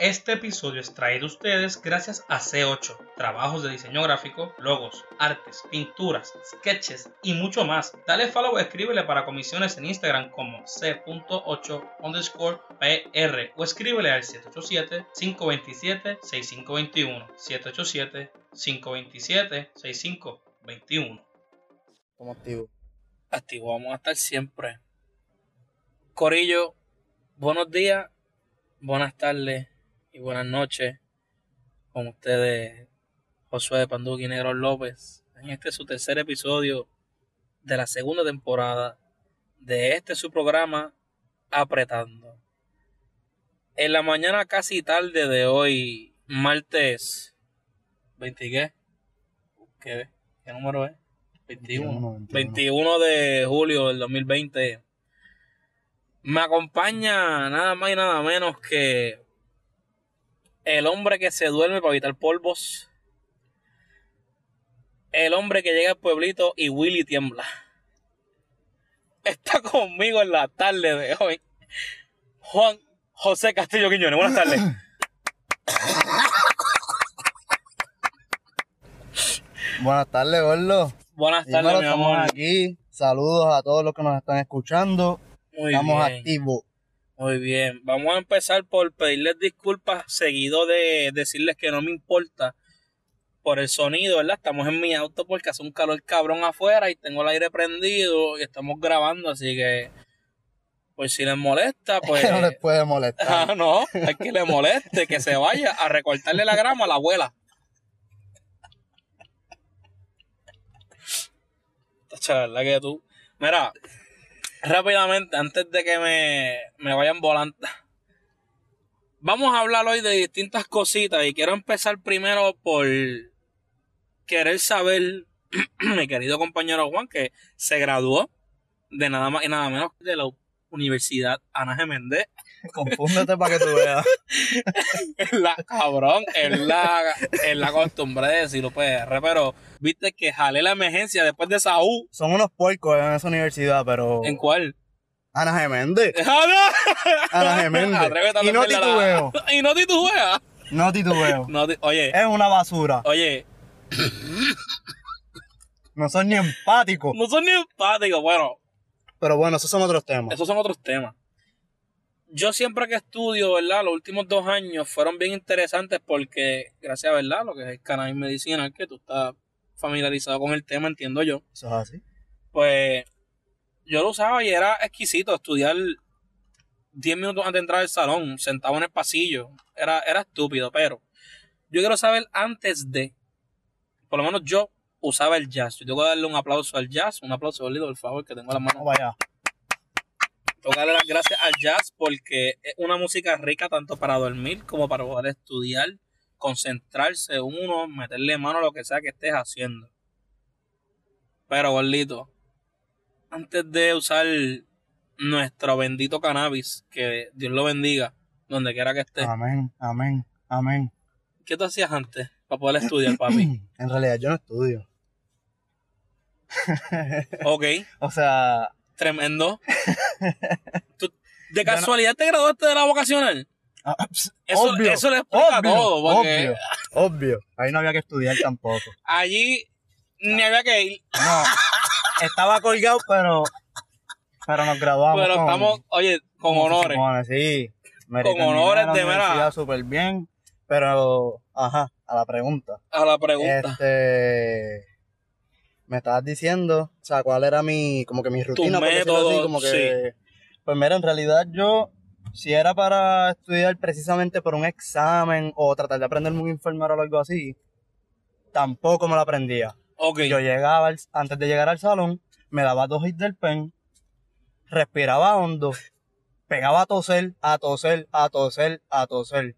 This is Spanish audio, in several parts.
Este episodio es traído a ustedes gracias a C8, trabajos de diseño gráfico, logos, artes, pinturas, sketches y mucho más. Dale follow o escríbele para comisiones en Instagram como C.8 underscore PR o escríbele al 787-527-6521. 787-527-6521. Como activo. Activo, vamos a estar siempre. Corillo, buenos días, buenas tardes y buenas noches con ustedes, Josué de Panduqui Negro López. En este su tercer episodio de la segunda temporada de este su programa Apretando. En la mañana casi tarde de hoy, martes 20 ¿qué? ¿Qué, ¿Qué número es? 21. 21 de julio del 2020. Me acompaña nada más y nada menos que el hombre que se duerme para evitar polvos. El hombre que llega al pueblito y Willy tiembla. Está conmigo en la tarde de hoy. Juan José Castillo Quiñones. Buenas tardes. Buenas tardes, gordo. Buenas tardes, mi estamos amor. aquí. Saludos a todos los que nos están escuchando. Muy estamos bien. activos. Muy bien, vamos a empezar por pedirles disculpas, seguido de decirles que no me importa por el sonido, ¿verdad? Estamos en mi auto porque hace un calor cabrón afuera y tengo el aire prendido y estamos grabando, así que, pues si les molesta, pues... no les puede molestar. Ah, no, es que le moleste, que se vaya a recortarle la grama a la abuela. Tacha, la verdad que tú. Mira, rápidamente, antes de que me, me vayan volando. Vamos a hablar hoy de distintas cositas y quiero empezar primero por querer saber, mi querido compañero Juan, que se graduó de nada más y nada menos de la Universidad Ana G. Méndez. Confúndete para que tú veas. Es la, cabrón, es la, es la costumbre de decirlo PR, pero viste que jalé la emergencia después de U. Son unos puercos en esa universidad, pero. ¿En cuál? Ana Geméndez. Ana Geméndez. Atrévete a y no meterle la- titubeo. Y no titubeas. No titubeo. No ti- oye, Es una basura. oye, No son ni empáticos. no son ni empáticos. Bueno, Pero bueno, esos son otros temas. esos son otros temas. Yo siempre que estudio, ¿verdad? Los últimos dos años fueron bien interesantes porque, gracias a, ¿verdad? Lo que es el cannabis medicinal, que tú estás familiarizado con el tema, entiendo yo. Eso es así. pues yo lo usaba y era exquisito estudiar 10 minutos antes de entrar al salón, sentado en el pasillo. Era, era estúpido, pero yo quiero saber antes de, por lo menos yo usaba el jazz. Yo tengo que darle un aplauso al jazz, un aplauso, Bolito, por favor, que tengo las manos. Allá. Tengo que darle las gracias al jazz porque es una música rica tanto para dormir como para poder estudiar, concentrarse uno, meterle mano a lo que sea que estés haciendo. Pero, gordito, antes de usar nuestro bendito cannabis, que Dios lo bendiga, donde quiera que esté, Amén, amén, amén. ¿qué tú hacías antes para poder estudiar, papi? En realidad yo no estudio. Ok, O sea, tremendo. ¿Tú ¿De no- casualidad te graduaste de la vocacional? ah, ps, Eso, obvio, eso le explica obvio, todo, porque obvio, obvio. Ahí no había que estudiar tampoco. allí ni había que ir. No, estaba colgado, pero, pero nos graduamos. Pero con- estamos, oye, con como se honores. sí. Me Con honores la de universidad súper bien, pero, ajá, a la pregunta. A la pregunta. Este, me estabas diciendo, o sea, cuál era mi, como que mi rutina, por decirlo método, así, como que, pues mira, en realidad yo, si era para estudiar precisamente por un examen o tratar de aprenderme un enfermero o algo así, tampoco me lo aprendía. ok. Yo llegaba, al- antes de llegar al salón, me daba dos hits del pen, respiraba hondo, pegaba a toser, a toser, a toser, a toser.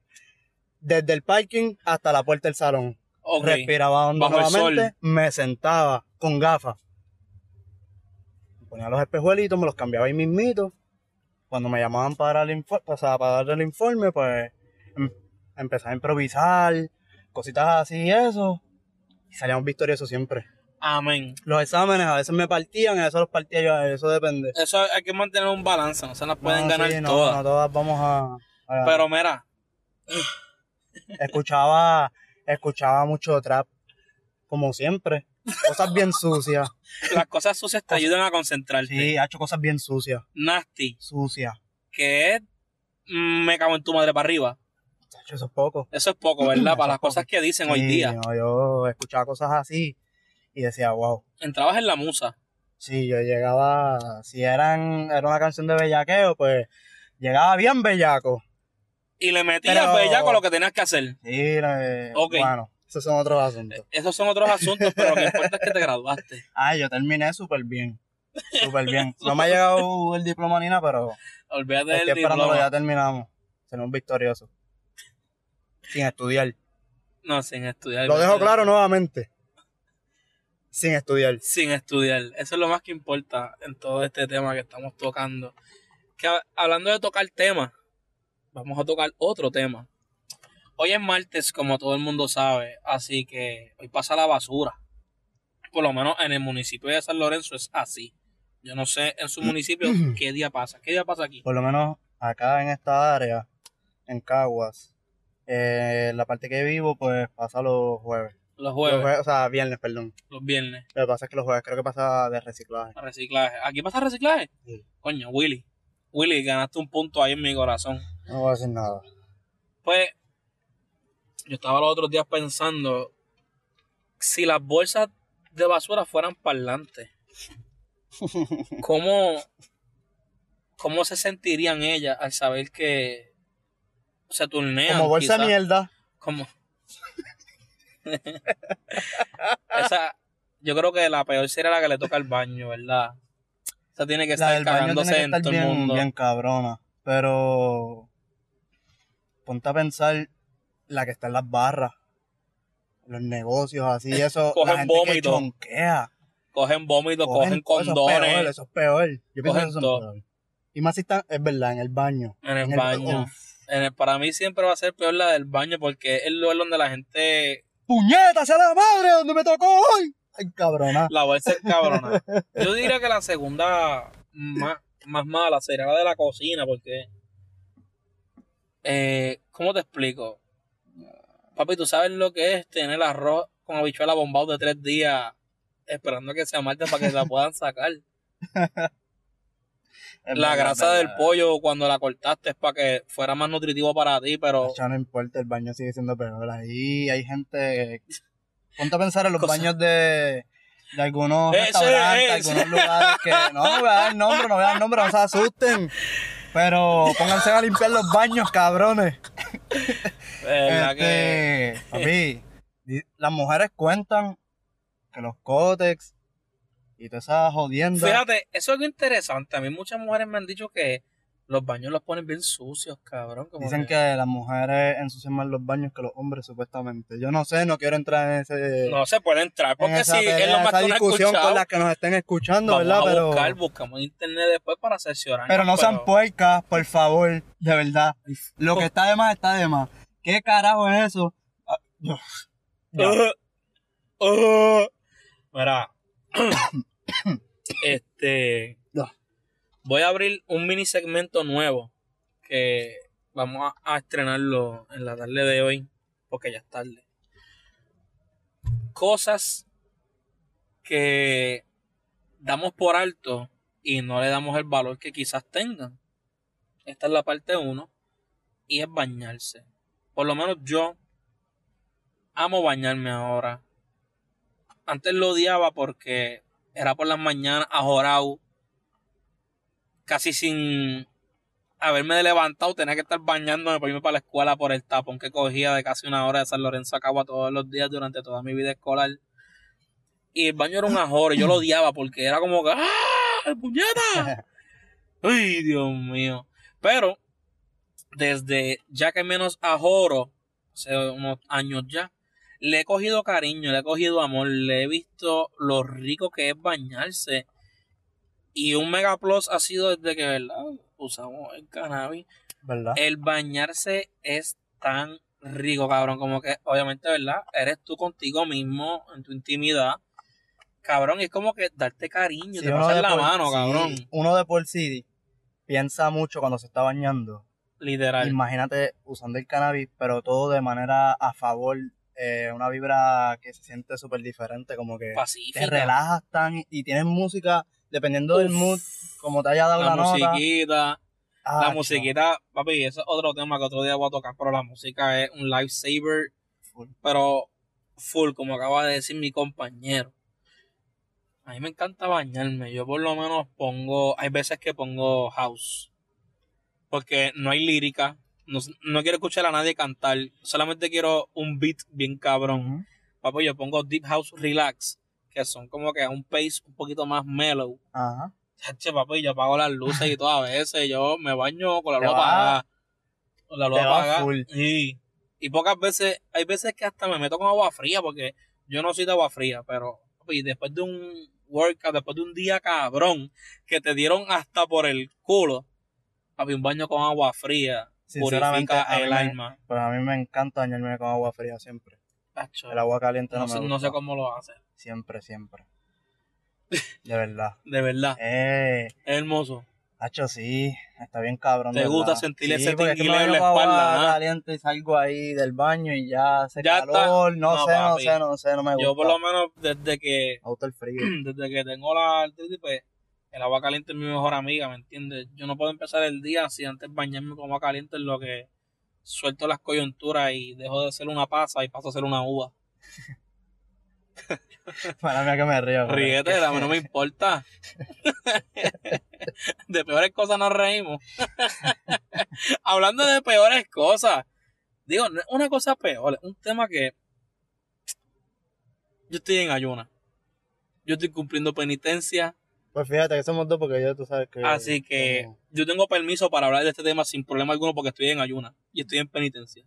Desde el parking hasta la puerta del salón. ok. Respiraba hondo Bajo nuevamente, me sentaba con gafas. Ponía los espejuelitos, me los cambiaba ahí mismito. Cuando me llamaban para el informe, o sea, para dar el informe, pues em- empezaba a improvisar, cositas así y eso. Y salíamos victoriosos siempre. Amén. Los exámenes a veces me partían, a veces los partía yo, eso depende. Eso hay que mantener un balance, no se las pueden No, ganar sí, no, todas. No todas vamos a... a- Pero mira, escuchaba, escuchaba mucho trap, como siempre. Cosas bien sucias. las cosas sucias te ayudan a concentrarte. Sí, ha hecho cosas bien sucias. Nasty, Sucias. que es mm, me cago en tu madre para arriba. Eso es poco. Eso es poco, ¿verdad? Para las poco. cosas que dicen hoy día. no, yo escuchaba cosas así y decía, wow. Entrabas en la musa. Sí, yo llegaba, si eran, era una canción de bellaqueo, pues llegaba bien bellaco. Y le metías Pero- bellaco lo que tenías que hacer. Sí, Ok. bueno, esos son otros asuntos. Esos son otros asuntos, pero lo que importa es que te graduaste. Ah, yo terminé súper bien. Súper bien. No me ha llegado el diploma ni nada, pero Olvídate estoy del esperándolo, diploma. ya terminamos. Seremos victoriosos. Sin estudiar. No, sin estudiar. Lo dejo claro nuevamente. Sin estudiar. Sin estudiar. Eso es lo más que importa en todo este tema que estamos tocando. Que hablando de tocar temas, vamos a tocar otro tema. Hoy es martes, como todo el mundo sabe, así que hoy pasa la basura. Por lo menos en el municipio de San Lorenzo es así. Yo no sé en su municipio qué día pasa. ¿Qué día pasa aquí? Por lo menos acá en esta área, en Caguas, eh, la parte que vivo, pues pasa los jueves. Los jueves, o sea, viernes, perdón. los viernes. Lo que pasa es que los jueves creo que pasa de reciclaje. Reciclaje. ¿Aquí pasa reciclaje? Sí. Coño, Willy. Willy, ganaste un punto ahí en mi corazón. No voy a decir nada. Pues, yo estaba los otros días pensando, si las bolsas de basura fueran parlantes, ¿cómo, cómo se sentirían ellas al saber que se turnean? Como bolsa de mierda. Como... Esa, yo creo que la peor sería la que le toca al baño, ¿verdad? Esa tiene que estar cagándose que en todo el bien, mundo. bien cabrona. Pero ponte a pensar la que está en las barras, los negocios así, eso. Cogen la gente que vómito. chonquea. Cogen vómito, cogen, todo, Eso es peor, condones eso es peor. Yo pienso Cogen que eso es todo. peor. Y más si están, es verdad, en el baño. en el baño. Uf. En el- para mí siempre va a ser peor la del baño porque es el lugar donde la gente ¡Puñeta, sea la madre! ¿Dónde me tocó hoy? Ay, cabrona. la va a ser cabrona. Yo diría que la segunda más, más mala sería la de la cocina porque... Eh, ¿Cómo te explico? Papi, ¿tú sabes lo que es tener arroz con habichuela bombado de tres días esperando que se amarte para que la puedan sacar? La grasa del pollo cuando la cortaste es para que fuera más nutritivo para ti, pero... Ya no importa, el baño sigue siendo peor. Ahí hay gente. Ponte a pensar en los Cosa- baños de, de algunos Ese, restaurantes, ese. algunos lugares que. No, no voy a dar nombre, no voy a dar nombre, no se asusten. Pero pónganse a limpiar los baños, cabrones. ¿verdad que- Este, papi, las mujeres cuentan que los cótex y toda esa jodienda. Fíjate, eso es algo interesante. A mí muchas mujeres me han dicho que los baños los ponen bien sucios, cabrón. como Dicen que las mujeres ensucian más los baños que los hombres, supuestamente. Yo no sé, no quiero entrar en ese. no se puede entrar en porque esa si es lo más esa que discusión con las que nos estén escuchando, vamos ¿verdad? a Pero, buscar, buscamos en internet después para cerciorarnos. pero no sean puercas, por favor, de verdad. Lo que está de más está de más. ¿Qué carajo es eso? Ah, yo- Ya. Uh, uh. Mira, este. Voy a abrir un mini segmento nuevo que vamos a, estrenarlo en la tarde de hoy, porque ya es tarde. Cosas que damos por alto y no le damos el valor que quizás tengan. Esta es la parte 1 y es bañarse. Por lo menos yo amo bañarme ahora. Antes lo odiaba porque era por las mañanas ajorado, casi sin haberme levantado, tenía que estar bañándome para irme para la escuela por el tapón que cogía de casi una hora de San Lorenzo a Cagua todos los días durante toda mi vida escolar. Y el baño era un ajoro, yo lo odiaba porque era como que ¡Ah! ¡Puñeta! ¡Ay, Dios mío! Pero, desde ya que menos ajoro, hace unos años ya, le he cogido cariño, le he cogido amor, le he visto lo rico que es bañarse. Y un mega plus ha sido desde que, ¿verdad? Usamos el cannabis. ¿Verdad? El bañarse es tan rico, cabrón. Como que, obviamente, ¿verdad? Eres tú contigo mismo, en tu intimidad. Cabrón, y es como que darte cariño, Sí, te pasas de la por- mano, sí, cabrón. Uno de por sí piensa mucho cuando se está bañando. Literal. Imagínate usando el cannabis, pero todo de manera a favor, eh, una vibra que se siente súper diferente, como que te Pacífica. relajas tan y tienes música dependiendo del mood, como te haya dado La la, nota. musiquita. La Ah, musiquita, papi, eso es otro tema que otro día voy a tocar, pero la música es un lifesaver, Full. pero full, como acaba de decir mi compañero. A mí me encanta bañarme. Yo por lo menos pongo, hay veces que pongo house. Porque no hay lírica. No, no quiero escuchar a nadie cantar. Solamente quiero un beat bien cabrón. Papi, yo pongo Deep House Relax. Que son como que a un pace un poquito más mellow. Ajá. Chache, papi, yo apago las luces y todas a veces. Yo me baño con la luz apagada. Con la luz apagada. Sí. Y pocas veces, hay veces que hasta me meto con agua fría porque yo no soy de agua fría, pero papi, después de un workout, después de un día cabrón que te dieron hasta por el culo, papi, un baño con agua fría Sinceramente, purifica el alma. Pues a mí me encanta bañarme con agua fría siempre. El agua caliente no, no, me sé, gusta. no sé cómo lo hace. Siempre, siempre. De verdad. De verdad. Eh, Es hermoso. Hacho, sí, está bien cabrón. ¿Te gusta verdad. sentir Sí, ese es me en la espalda, ¿ah? caliente y salgo ahí del baño y ya hace Ya calor. No, No, sé, no sé, no sé, no me gusta. Yo por lo menos desde que Me gusta el frío. desde que tengo la artritis, pues el agua caliente es mi mejor amiga, ¿me entiendes? Yo no puedo empezar el día si antes bañarme con agua caliente en lo que suelto las coyunturas y dejo de ser una pasa y paso a ser una uva. Para mí que me río. Ríete, es que- a mí no me importa. de peores cosas nos reímos. Hablando de peores cosas, digo, una cosa peor, un tema que yo estoy en ayuna. Yo estoy cumpliendo penitencia. Pues fíjate que somos dos porque yo tú sabes que... Así que como- yo tengo permiso para hablar de este tema sin problema alguno porque estoy en ayuna y estoy en penitencia.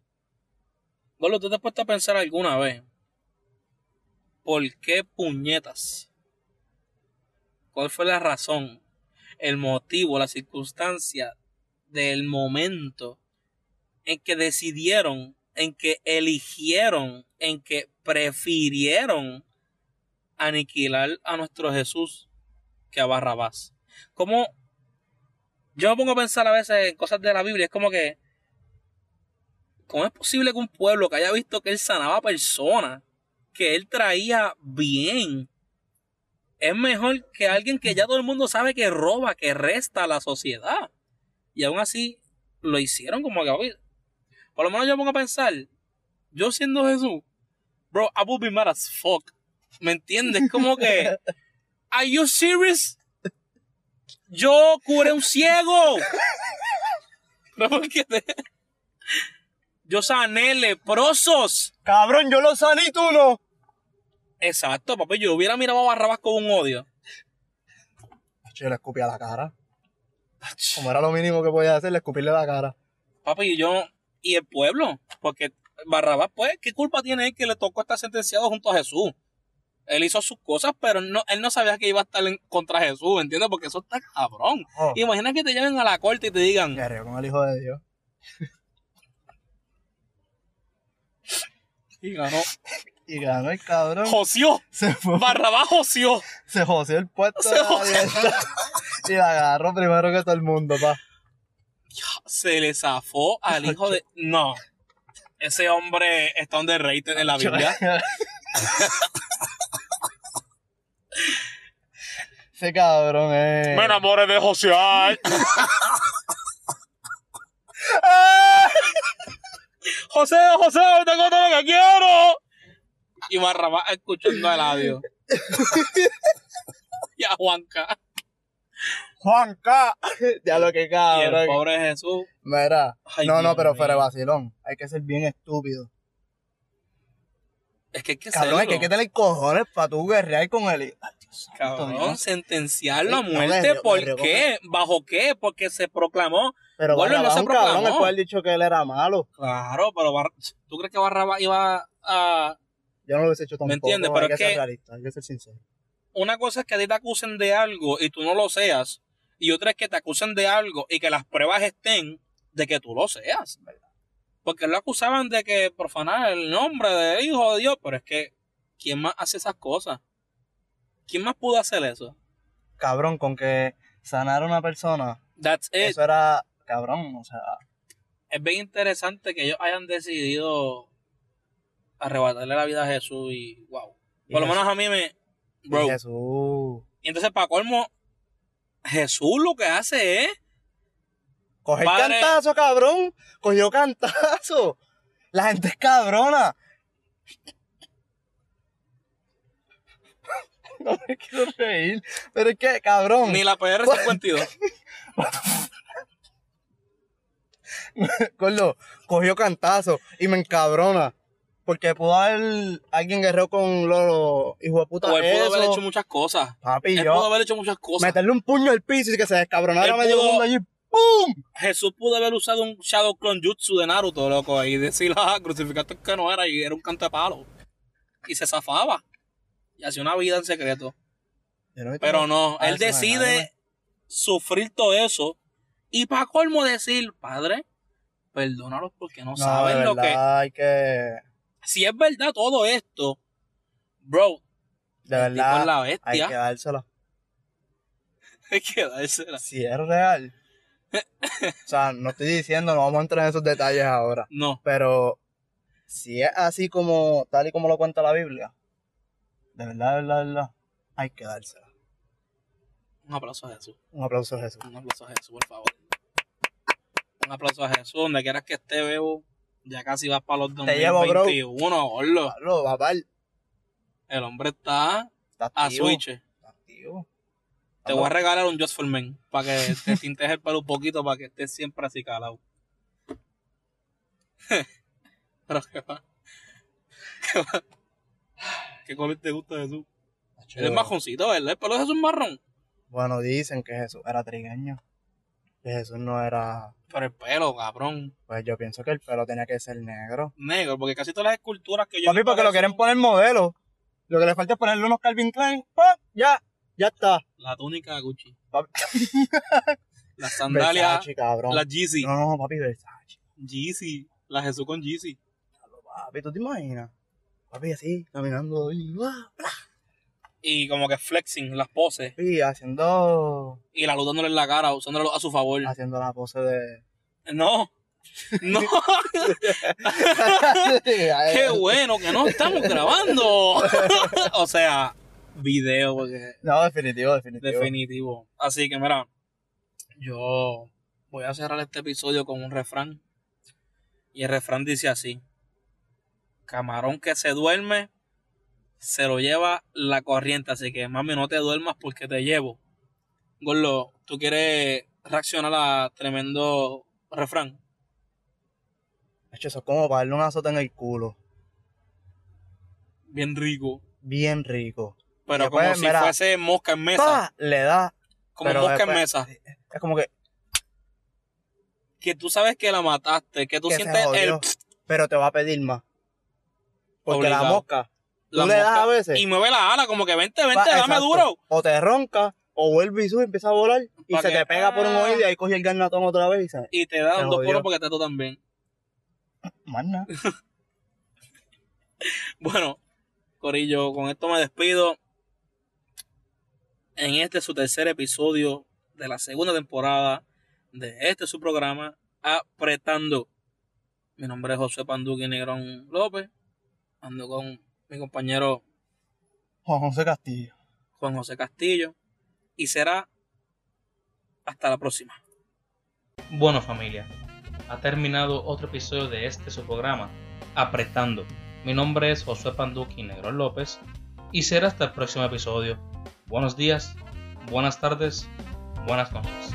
Golo, ¿tú te has puesto a pensar alguna vez por qué puñetas? ¿Cuál fue la razón, el motivo, la circunstancia del momento en que decidieron, en que eligieron, en que prefirieron aniquilar a nuestro Jesús que a Barrabás? ¿Cómo yo me pongo a pensar a veces en cosas de la Biblia, es como que, ¿cómo es posible que un pueblo que haya visto que él sanaba personas, que él traía bien, es mejor que alguien que ya todo el mundo sabe que roba, que resta a la sociedad? Y aún así lo hicieron como que, oye, por lo menos yo me pongo a pensar, yo siendo Jesús, bro, I would be mad as fuck. ¿Me entiendes? Como que, ¿are you serious? Yo curé un ciego. No, porque te- Yo sané leprosos. Cabrón, yo lo sané y tú no. Exacto, papi. Yo hubiera mirado a Barrabás con un odio. Yo le escupí a la cara. Como era lo mínimo que podía hacer, le escupirle la cara. Papi, yo. Y el pueblo. Porque Barrabás, pues, ¿qué culpa tiene él que le tocó estar sentenciado junto a Jesús? Él hizo sus cosas, pero no, él no sabía que iba a estar en contra Jesús, ¿entiendes? Porque eso está cabrón. Oh, Imagina que te lleven a la corte y te digan, guerrero con el hijo de Dios. y ganó, Y ganó el cabrón. joció, Se fue. Barrabás joció. Se joseó el puesto Se de la joseó. dieta. Y la agarró primero que todo el mundo, pa. se le zafó al hijo de. No. Ese hombre está underrated en la Biblia. Ese cabrón eh. enamoré de José. José, José, tengo todo lo que quiero. Y Barrabás escuchando el audio. y a Juanca. Juanca. ya lo que Y el cabrón. pobre Jesús. Mira. Ay, no, no, pero mío. fuera de vacilón. Hay que ser bien estúpido. Es que hay que Cabrón, hay que, serlo. hay que tener cojones para tú guerrear con él. Ay, Dios Cabrón, Dios. sentenciarlo a no, muerte. ¿Por qué? ¿Bajo qué? Porque se proclamó Pero Bueno, no se un cabrón, proclamó. el cual dicho que él era malo. Claro, pero Bar- ¿tú crees que Barrabás iba a... Yo no lo hubiese hecho tampoco. entiendes? Hay Pero que es ser que- realista, hay que ser sincero. Una cosa es que a ti te acusen de algo y tú no lo seas, y otra es que te acusen de algo y que las pruebas estén de que tú lo seas. Porque lo acusaban de que profanar el nombre del Hijo de Dios, pero es que, ¿quién más hace esas cosas? ¿Quién más pudo hacer eso? Cabrón, con que sanar a una persona, That's it. eso era cabrón, o sea, Es bien interesante que ellos hayan decidido arrebatarle la vida a Jesús y wow. Y Por lo menos a mí me... y Bro. Jesús. Y entonces, para colmo, Jesús lo que hace es... Coger Padre- cantazo, cabrón. Cogió cantazo. La gente es cabrona. No me quiero reír. Pero es que, cabrón. Ni la PR52. Gordo, cogió cantazo y me encabrona. Porque pudo haber alguien guerrero con los hijos de puta. o él pudo haber hecho muchas cosas. Papi, Él yo. pudo haber hecho muchas cosas. Meterle un puño al piso y que se descabronara medio mundo allí. ¡Pum! Jesús pudo haber usado un Shadow Clone Jutsu de Naruto, loco, y decir, ah, crucificaste que no era y era un cantapalo. Y se zafaba. Y hacía una vida en secreto. Pero no, Ah, él decide sufrir todo eso. Y para colmo decir, padre, perdónalos porque no, No, saben lo que. hay que. Si es verdad todo esto, bro, De verdad, la hay que dársela. Hay que dársela. Si es real. o sea, no estoy diciendo, no vamos a entrar en esos detalles ahora. No, Pero si es así como, tal y como lo cuenta la Biblia, de verdad, de verdad, de verdad, hay que dársela. un aplauso a Jesús. Un aplauso a Jesús. Un aplauso a Jesús, por favor. Un aplauso a Jesús, donde quieras que esté, Bebo. Ya casi vas para los Te llevo, bro. 2021, gordo. Pablo, papá, El hombre está está a switch. Está activo. Te voy a regalar un Just for Men para que te tintes el pelo un poquito para que estés siempre así calado. Pero qué va. ¿Qué va? ¿Qué color te gusta Jesús? Él es majoncito, ¿verdad? El pelo de Jesús es marrón. Bueno, dicen que Jesús era trigueño. Jesús no era. Pero el pelo, cabrón. Pues yo pienso que el pelo tenía que ser negro. Negro, porque casi todas las esculturas que yo. Papi, porque lo quieren poner modelo. Lo que le falta es ponerle unos Calvin Klein. ¡pam! Ya, ya está. La túnica Gucci. Papi. Las sandalias. Versace, cabrón. La Yeezy. No, no, papi, Versace. Yeezy. La Jesús con Yeezy. Papi, ¿tú te imaginas? Papi, así, caminando. Y como que flexing las poses. papi, haciendo, Y la luz dándole en la cara, usándolo a su favor. haciendo la pose de... No. No. Qué bueno que no estamos grabando. o sea, video, porque No, definitivo, definitivo. definitivo. Así que mira, yo voy a cerrar este episodio con un refrán. Y el refrán dice así. Camarón que se duerme, se lo lleva la corriente. Así que mami, no te duermas porque te llevo. Gorlo, ¿tú quieres reaccionar a tremendo refrán? Hecho, eso es como para darle una azota en el culo. Bien rico. Bien rico. Pero como si mira, fuese mosca en mesa. ¡Pa! Le da. Como mosca en mesa. Es como que, Que tú sabes que la mataste. Que tú que sientes el. Pero te va a pedir más. Porque la mosca, tú le das a veces. Y mueve la ala, como que vente, vente, va- dame exacto. duro. O te ronca, o vuelve y sube y empieza a volar. Y se que- te pega por un ah. oído y ahí coge el garnatón otra vez y se... Y te da dos poros porque te tú también. Más nada. Bueno, Corillo, con esto me despido. En este su tercer episodio de la segunda temporada de este su programa, Apretando. Mi nombre es José Panduqui Negrón López. Ando con mi compañero Juan José Castillo. Juan José Castillo. Y será hasta la próxima. Bueno familia, ha terminado otro episodio de este su programa, Apretando. Mi nombre es Josué Panduqui Negrón López y será hasta el próximo episodio. Buenos días, buenas tardes, buenas noches.